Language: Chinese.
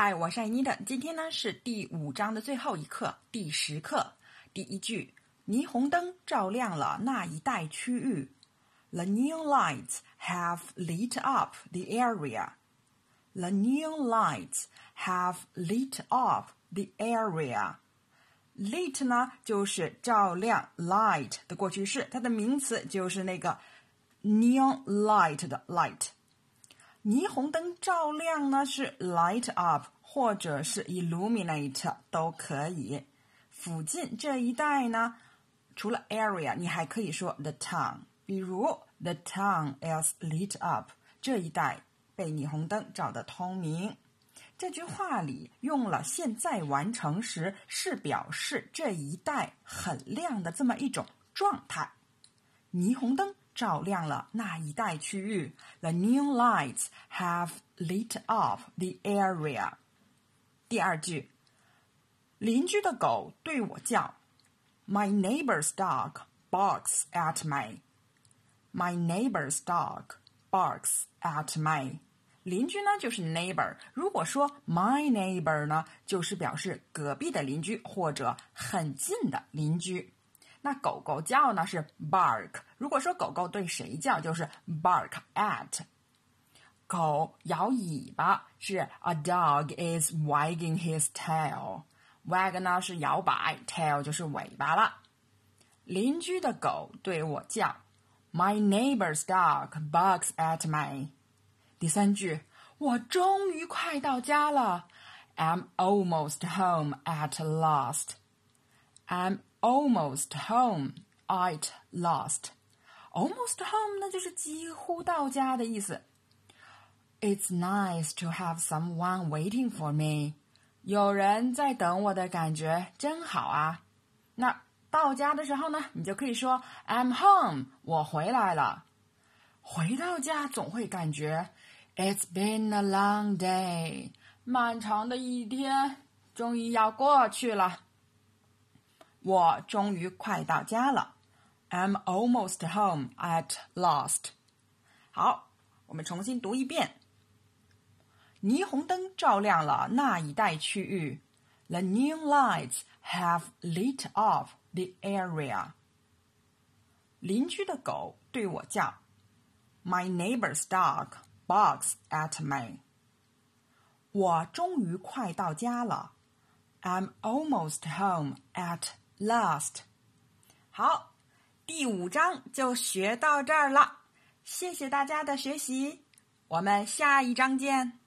嗨，我是艾妮的。今天呢是第五章的最后一课，第十课。第一句：霓虹灯照亮了那一带区域。The neon lights have lit up the area. The neon lights have lit up the area. Lit 呢就是照亮，light 的过去式，它的名词就是那个 neon light 的 light。霓虹灯照亮呢是 light up 或者是 illuminate 都可以。附近这一带呢，除了 area，你还可以说 the town。比如 the town is lit up，这一带被霓虹灯照得通明。这句话里用了现在完成时，是表示这一带很亮的这么一种状态。霓虹灯。照亮了那一带区域。The neon lights have lit up the area。第二句，邻居的狗对我叫：My neighbor's dog barks at me. My neighbor's dog barks at me. 邻居呢就是 neighbor。如果说 my neighbor 呢，就是表示隔壁的邻居或者很近的邻居。 那狗狗叫呢是 bark。如果说狗狗对谁叫，就是 bark at。狗摇尾巴是 a dog is wagging his tail。wag 呢是摇摆，tail 就是尾巴了。邻居的狗对我叫，My neighbor's dog barks at me。第三句，我终于快到家了，I'm almost home at last。I'm almost home at last. Almost home 那就是几乎到家的意思。It's nice to have someone waiting for me. 有人在等我的感觉真好啊。那到家的时候呢，你就可以说 I'm home，我回来了。回到家总会感觉 It's been a long day，漫长的一天终于要过去了。 我终于快到家了，I'm almost home at last。好，我们重新读一遍。霓虹灯照亮了那一带区域，The neon lights have lit up the area。邻居的狗对我叫，My neighbor's dog barks at me。我终于快到家了，I'm almost home at Last，好，第五章就学到这儿了。谢谢大家的学习，我们下一章见。